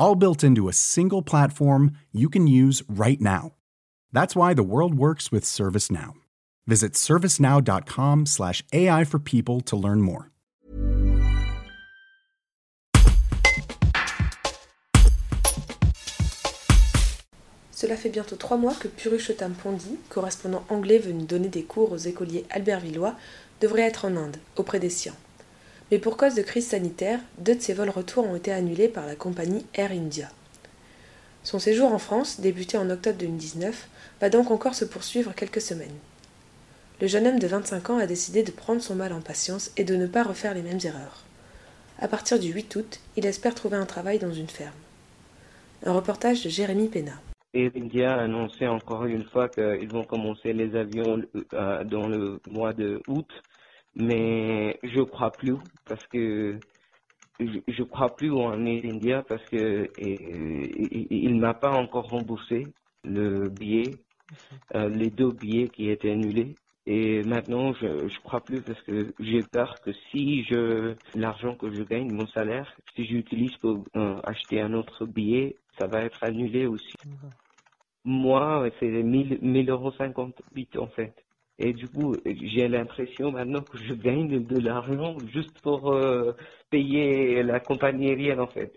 All built into a single platform you can use right now. That's why the world works with ServiceNow. Visit servicenow.com/slash AI for people to learn more. Cela fait bientôt trois mois que Purushottam Pondi, correspondant anglais venu donner des cours aux écoliers albervillois, devrait être en Inde, auprès des siens. Mais pour cause de crise sanitaire, deux de ses vols retour ont été annulés par la compagnie Air India. Son séjour en France, débuté en octobre 2019, va donc encore se poursuivre quelques semaines. Le jeune homme de 25 ans a décidé de prendre son mal en patience et de ne pas refaire les mêmes erreurs. À partir du 8 août, il espère trouver un travail dans une ferme. Un reportage de Jérémy Pena. Air India a annoncé encore une fois qu'ils vont commencer les avions euh, dans le mois de août, mais je crois plus parce que je, je crois plus en Air India parce que et, il m'a pas encore remboursé le billet, euh, les deux billets qui étaient annulés. Et maintenant, je crois plus parce que j'ai peur que si je l'argent que je gagne, mon salaire, si j'utilise pour euh, acheter un autre billet, ça va être annulé aussi. Moi, c'est 1000 1000 euros 58 en fait. Et du coup, j'ai l'impression maintenant que je gagne de l'argent juste pour euh, payer la compagnie aérienne en fait.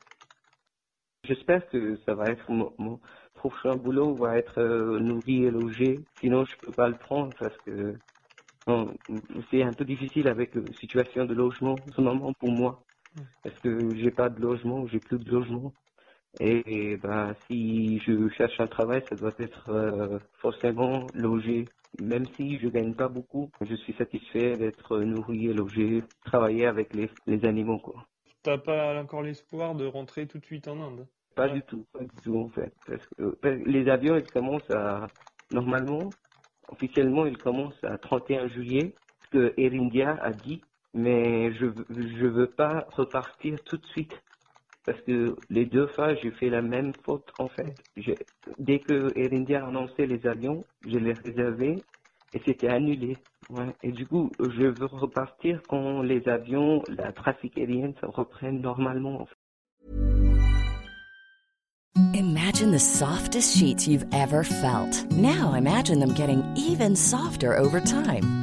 J'espère que ça va être mon, mon prochain boulot va être euh, nourri et logé. Sinon, je peux pas le prendre parce que bon, c'est un peu difficile avec la situation de logement en ce moment pour moi. Parce que j'ai pas de logement, j'ai plus de logement. Et, ben, si je cherche un travail, ça doit être euh, forcément logé. Même si je gagne pas beaucoup, je suis satisfait d'être nourri et logé, travailler avec les, les animaux, quoi. T'as pas encore l'espoir de rentrer tout de suite en Inde? Pas du tout, pas du tout en fait. Parce que les avions, ils commencent à, normalement, officiellement, ils commencent à 31 juillet, ce que Air India a dit, mais je, je veux pas repartir tout de suite. Parce que les deux fois, j'ai fait la même faute en fait. Dès que Air India a annoncé les avions, je les réservais et c'était annulé. Et du coup, je veux repartir quand les avions, la trafic aérienne, ça reprenne normalement. Imagine the softest sheets you've ever felt. Now imagine them getting even softer over time.